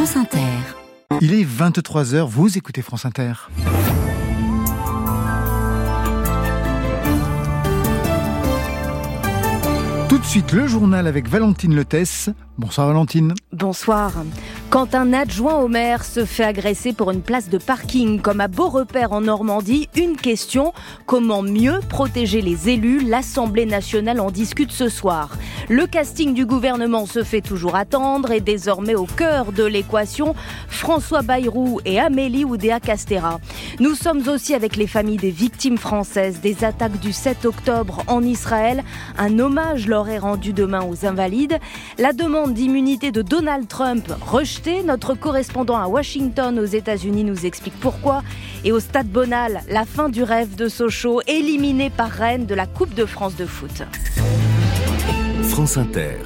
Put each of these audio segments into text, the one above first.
France Inter. Il est 23h, vous écoutez France Inter. Tout de suite, le journal avec Valentine Letesse. Bonsoir Valentine. Bonsoir. Quand un adjoint au maire se fait agresser pour une place de parking comme à Beaurepaire en Normandie, une question, comment mieux protéger les élus? L'Assemblée nationale en discute ce soir. Le casting du gouvernement se fait toujours attendre et désormais au cœur de l'équation, François Bayrou et Amélie Oudéa Castera. Nous sommes aussi avec les familles des victimes françaises des attaques du 7 octobre en Israël. Un hommage leur est rendu demain aux invalides. La demande d'immunité de Donald Trump rejetée. Notre correspondant à Washington aux États-Unis nous explique pourquoi. Et au Stade Bonal, la fin du rêve de Sochaux, éliminé par Rennes de la Coupe de France de foot. France Inter.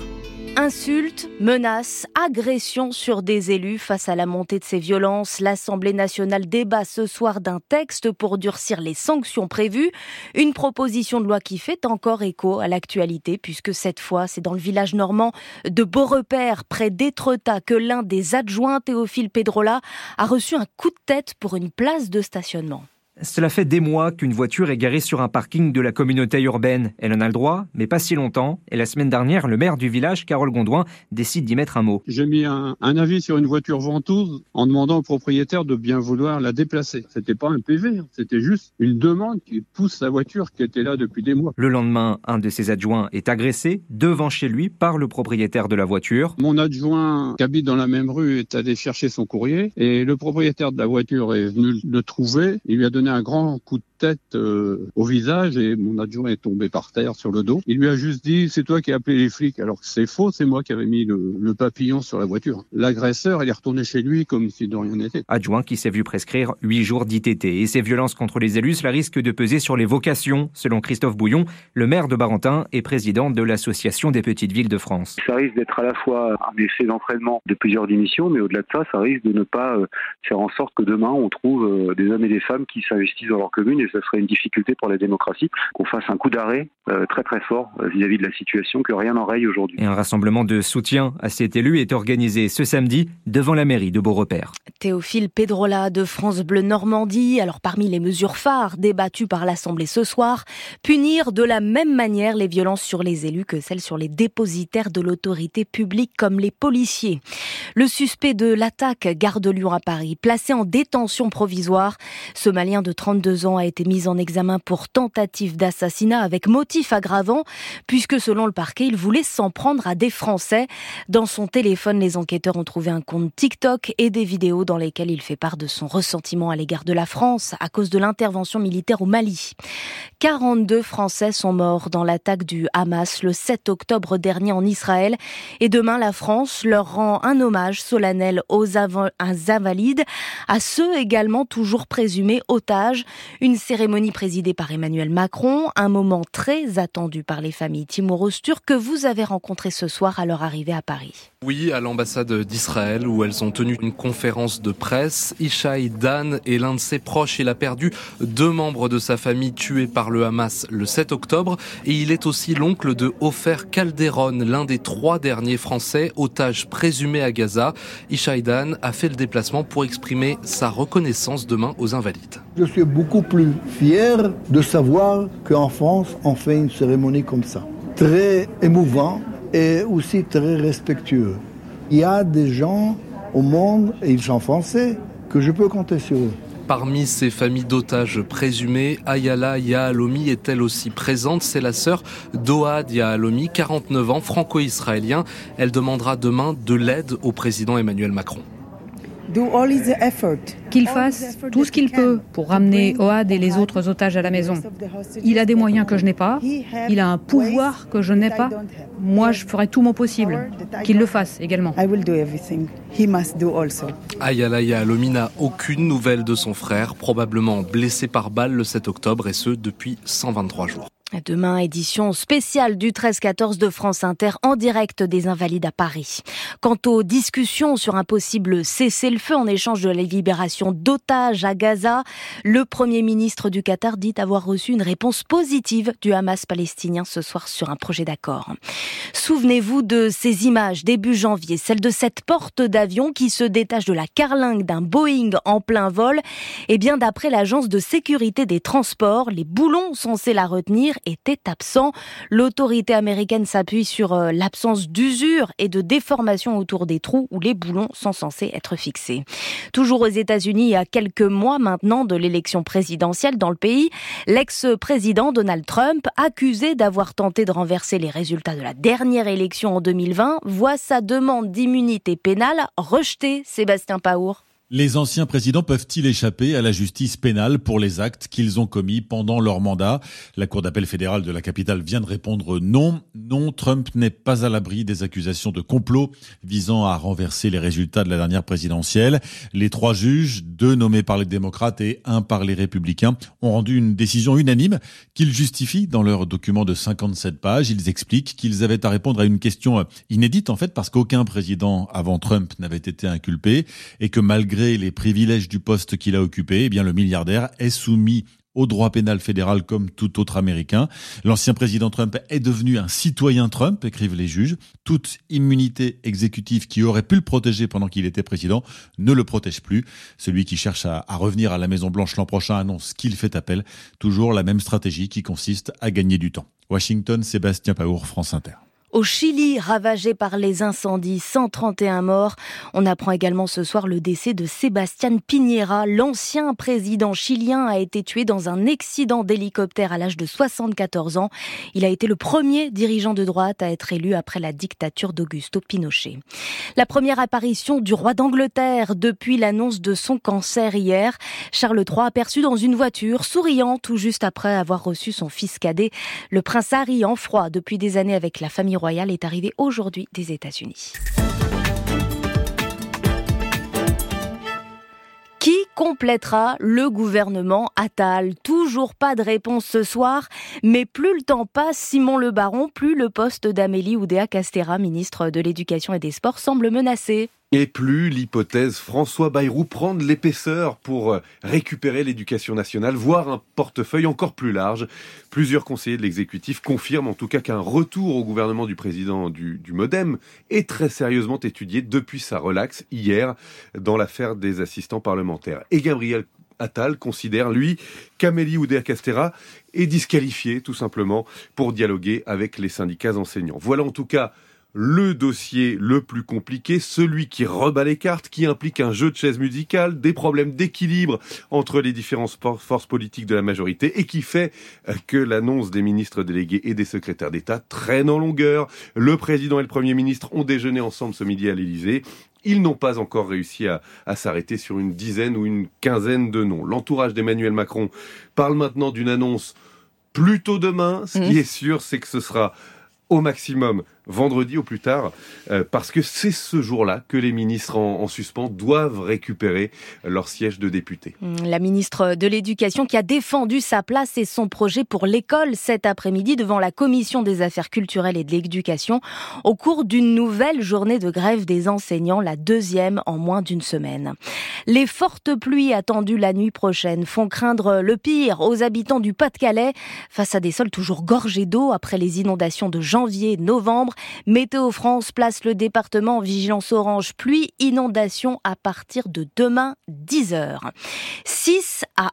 Insultes, menaces, agressions sur des élus face à la montée de ces violences. L'Assemblée nationale débat ce soir d'un texte pour durcir les sanctions prévues. Une proposition de loi qui fait encore écho à l'actualité puisque cette fois c'est dans le village normand de Beaurepaire près d'Étretat que l'un des adjoints Théophile Pedrola a reçu un coup de tête pour une place de stationnement. Cela fait des mois qu'une voiture est garée sur un parking de la communauté urbaine. Elle en a le droit, mais pas si longtemps. Et la semaine dernière, le maire du village, Carole Gondouin, décide d'y mettre un mot. J'ai mis un, avis sur une voiture ventouse en demandant au propriétaire de bien vouloir la déplacer. C'était pas un PV, hein. c'était juste une demande qui pousse sa voiture qui était là depuis des mois. Le lendemain, un de ses adjoints est agressé devant chez lui par le propriétaire de la voiture. Mon adjoint qui habite dans la même rue est allé chercher son courrier et le propriétaire de la voiture est venu le trouver. Il lui a donné un grand coup de tête euh, au visage et mon adjoint est tombé par terre sur le dos. Il lui a juste dit c'est toi qui as appelé les flics alors que c'est faux, c'est moi qui avais mis le, papillon sur la voiture. L'agresseur il est retourné chez lui comme si de rien n'était. Adjoint qui s'est vu prescrire 8 jours d'ITT et ces violences contre les élus cela risque de peser sur les vocations selon Christophe Bouillon, le maire de Barentin et président de l'association des petites villes de France. Ça risque d'être à la fois un effet d'entraînement de plusieurs démissions mais au-delà de ça ça risque de ne pas euh, faire en sorte que demain on trouve euh, des hommes et des femmes qui s'investissent dans leur commune et ce serait une difficulté pour la démocratie qu'on fasse un coup d'arrêt euh, très très fort euh, vis-à-vis de la situation, que rien n'enraye aujourd'hui. Et un rassemblement de soutien à cet élu est organisé ce samedi devant la mairie de Beaurepaire. Théophile Pedrola de France Bleu Normandie. Alors parmi les mesures phares débattues par l'Assemblée ce soir, punir de la même manière les violences sur les élus que celles sur les dépositaires de l'autorité publique comme les policiers. Le suspect de l'attaque Gare de Lyon à Paris, placé en détention provisoire, ce Malien de 32 ans a été mis en examen pour tentative d'assassinat avec motif aggravant, puisque selon le parquet, il voulait s'en prendre à des Français. Dans son téléphone, les enquêteurs ont trouvé un compte TikTok et des vidéos dans lesquelles il fait part de son ressentiment à l'égard de la France à cause de l'intervention militaire au Mali. 42 Français sont morts dans l'attaque du Hamas le 7 octobre dernier en Israël et demain la France leur rend un hommage solennel aux invalides, à ceux également toujours présumés otages. Une cérémonie présidée par Emmanuel Macron, un moment très attendu par les familles timoroses turques que vous avez rencontrées ce soir à leur arrivée à Paris. Oui, à l'ambassade d'Israël où elles ont tenu une conférence de presse. Ishaï Dan est l'un de ses proches. Il a perdu deux membres de sa famille tués par le Hamas le 7 octobre et il est aussi l'oncle de Ofer Calderon, l'un des trois derniers Français otages présumés à Gaza. Ishaï Dan a fait le déplacement pour exprimer sa reconnaissance demain aux invalides. Je suis beaucoup plus fier de savoir qu'en France, on fait une cérémonie comme ça. Très émouvant et aussi très respectueux. Il y a des gens au monde, et ils sont français, que je peux compter sur eux. Parmi ces familles d'otages présumés, Ayala Yahalomi est elle aussi présente? C'est la sœur d'Oad Yahalomi, 49 ans, franco-israélien. Elle demandera demain de l'aide au président Emmanuel Macron qu'il fasse tout ce qu'il peut pour ramener Oad et les autres otages à la maison. Il a des moyens que je n'ai pas, il a un pouvoir que je n'ai pas. Moi, je ferai tout mon possible. Qu'il le fasse également. Ayala Alomi n'a aucune nouvelle de son frère, probablement blessé par balle le 7 octobre, et ce depuis 123 jours. Demain, édition spéciale du 13-14 de France Inter en direct des Invalides à Paris. Quant aux discussions sur un possible cessez-le-feu en échange de la libération d'otages à Gaza, le Premier ministre du Qatar dit avoir reçu une réponse positive du Hamas palestinien ce soir sur un projet d'accord. Souvenez-vous de ces images début janvier, celle de cette porte d'avion qui se détache de la carlingue d'un Boeing en plein vol. Eh bien, d'après l'agence de sécurité des transports, les boulons censés la retenir était absent. L'autorité américaine s'appuie sur euh, l'absence d'usure et de déformation autour des trous où les boulons sont censés être fixés. Toujours aux États-Unis, à quelques mois maintenant de l'élection présidentielle dans le pays, l'ex-président Donald Trump, accusé d'avoir tenté de renverser les résultats de la dernière élection en 2020, voit sa demande d'immunité pénale rejetée, Sébastien Paour. Les anciens présidents peuvent-ils échapper à la justice pénale pour les actes qu'ils ont commis pendant leur mandat? La Cour d'appel fédérale de la capitale vient de répondre non. Non, Trump n'est pas à l'abri des accusations de complot visant à renverser les résultats de la dernière présidentielle. Les trois juges, deux nommés par les démocrates et un par les républicains, ont rendu une décision unanime qu'ils justifient dans leur document de 57 pages. Ils expliquent qu'ils avaient à répondre à une question inédite en fait parce qu'aucun président avant Trump n'avait été inculpé et que malgré les privilèges du poste qu'il a occupé, eh bien le milliardaire est soumis au droit pénal fédéral comme tout autre Américain. L'ancien président Trump est devenu un citoyen Trump, écrivent les juges. Toute immunité exécutive qui aurait pu le protéger pendant qu'il était président ne le protège plus. Celui qui cherche à, à revenir à la Maison Blanche l'an prochain annonce qu'il fait appel. Toujours la même stratégie qui consiste à gagner du temps. Washington, Sébastien Paour, France Inter. Au Chili, ravagé par les incendies, 131 morts. On apprend également ce soir le décès de Sébastien Piñera. L'ancien président chilien a été tué dans un accident d'hélicoptère à l'âge de 74 ans. Il a été le premier dirigeant de droite à être élu après la dictature d'Augusto Pinochet. La première apparition du roi d'Angleterre depuis l'annonce de son cancer hier. Charles III aperçu dans une voiture, souriant tout juste après avoir reçu son fils cadet. Le prince Harry en froid depuis des années avec la famille royale est arrivé aujourd'hui des États-Unis. Qui complétera le gouvernement? Attal Toujours pas de réponse ce soir, mais plus le temps passe, Simon Le Baron, plus le poste d'Amélie Oudéa Castera, ministre de l'Éducation et des Sports, semble menacé. Et plus l'hypothèse François Bayrou prend de l'épaisseur pour euh, récupérer l'éducation nationale, voire un portefeuille encore plus large. Plusieurs conseillers de l'exécutif confirment en tout cas qu'un retour au gouvernement du président du, du Modem est très sérieusement étudié depuis sa relaxe hier dans l'affaire des assistants parlementaires. Et Gabriel Attal considère, lui, qu'Amélie Oudéa-Castera est disqualifiée, tout simplement, pour dialoguer avec les syndicats enseignants. Voilà en tout cas le dossier le plus compliqué, celui qui rebat les cartes, qui implique un jeu de chaises musicales, des problèmes d'équilibre entre les différentes forces politiques de la majorité et qui fait euh, que l'annonce des ministres délégués et des secrétaires d'État traîne en longueur. Le président et le premier ministre ont déjeuné ensemble ce midi à l'Élysée. Ils n'ont pas encore réussi à, s'arrêter sur une dizaine ou une quinzaine de noms. L'entourage d'Emmanuel Macron parle maintenant d'une annonce plutôt demain. Ce qui mmh. est sûr, c'est que ce sera au maximum vendredi au plus tard, euh, parce que c'est ce jour-là que les ministres en, suspens doivent récupérer leur siège de député. Mmh, la ministre de l'Éducation qui a défendu sa place et son projet pour l'école cet après-midi devant la Commission des affaires culturelles et de l'éducation au cours d'une nouvelle journée de grève des enseignants, la deuxième en moins d'une semaine. Les fortes pluies attendues la nuit prochaine font craindre le pire aux habitants du Pas-de-Calais face à des sols toujours gorgés d'eau après les inondations de janvier et novembre. Météo France place le département en vigilance orange pluie inondation à partir de demain 10h. 6 à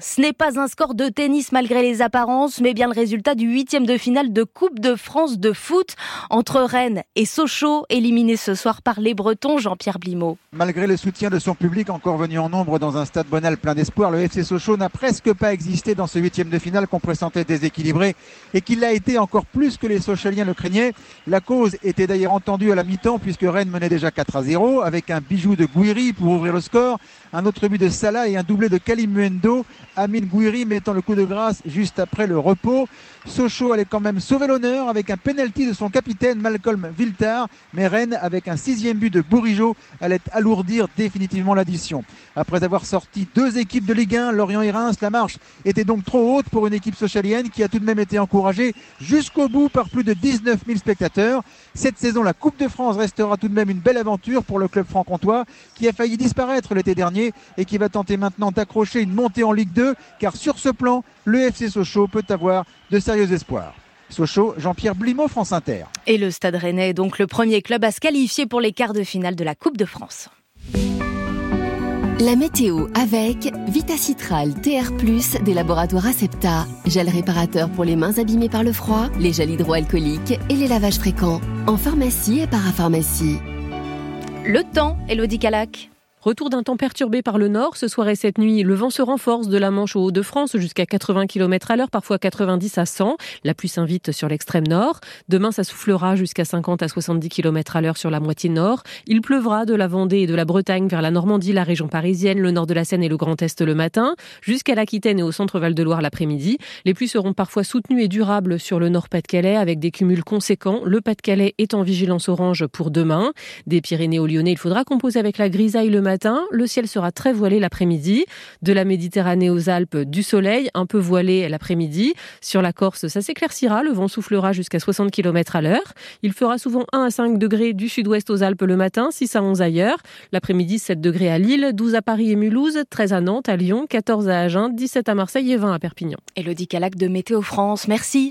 ce n'est pas un score de tennis malgré les apparences, mais bien le résultat du huitième de finale de Coupe de France de foot entre Rennes et Sochaux, éliminé ce soir par les Bretons, Jean-Pierre Blimaud. Malgré le soutien de son public encore venu en nombre dans un stade bonal plein d'espoir, le FC Sochaux n'a presque pas existé dans ce huitième de finale qu'on pressentait déséquilibré et qu'il l'a été encore plus que les Sochaliens le craignaient. La cause était d'ailleurs entendue à la mi-temps puisque Rennes menait déjà 4 à 0 avec un bijou de Guiri pour ouvrir le score, un autre but de Salah et un doublé de Kalimuendo Amine Gouiri mettant le coup de grâce juste après le repos. Sochaux allait quand même sauver l'honneur avec un penalty de son capitaine Malcolm Viltar. Mais Rennes, avec un sixième but de Bourigeau, allait alourdir définitivement l'addition. Après avoir sorti deux équipes de Ligue 1, Lorient et Reims, la marche était donc trop haute pour une équipe socialienne qui a tout de même été encouragée jusqu'au bout par plus de 19 000 spectateurs. Cette saison, la Coupe de France restera tout de même une belle aventure pour le club franc-comtois qui a failli disparaître l'été dernier et qui va tenter maintenant d'accrocher une montée en Ligue 2 car sur ce plan, le FC Sochaux peut avoir de sérieux espoirs. Sochaux, Jean-Pierre Blimaud, France Inter. Et le Stade Rennais est donc le premier club à se qualifier pour les quarts de finale de la Coupe de France. La météo avec Vitacitral TR+, des laboratoires Acepta, gel réparateur pour les mains abîmées par le froid, les gels hydroalcooliques et les lavages fréquents, en pharmacie et parapharmacie. Le temps, Elodie Calac. Retour d'un temps perturbé par le nord. Ce soir et cette nuit, le vent se renforce de la Manche au Hauts-de-France jusqu'à 80 km à l'heure, parfois 90 à 100. La pluie s'invite sur l'extrême nord. Demain, ça soufflera jusqu'à 50 à 70 km à l'heure sur la moitié nord. Il pleuvra de la Vendée et de la Bretagne vers la Normandie, la région parisienne, le nord de la Seine et le Grand Est le matin, jusqu'à l'Aquitaine et au centre Val-de-Loire l'après-midi. Les pluies seront parfois soutenues et durables sur le nord Pas-de-Calais avec des cumuls conséquents. Le Pas-de-Calais est en vigilance orange pour demain. Des Pyrénées au Lyonnais, il faudra composer avec la grisaille le matin. Le ciel sera très voilé l'après-midi. De la Méditerranée aux Alpes, du soleil, un peu voilé l'après-midi. Sur la Corse, ça s'éclaircira. Le vent soufflera jusqu'à 60 km à l'heure. Il fera souvent 1 à 5 degrés du sud-ouest aux Alpes le matin, 6 à 11 ailleurs. L'après-midi, 7 degrés à Lille, 12 à Paris et Mulhouse, 13 à Nantes, à Lyon, 14 à Agen, 17 à Marseille et 20 à Perpignan. Elodie Calac de Météo France, merci.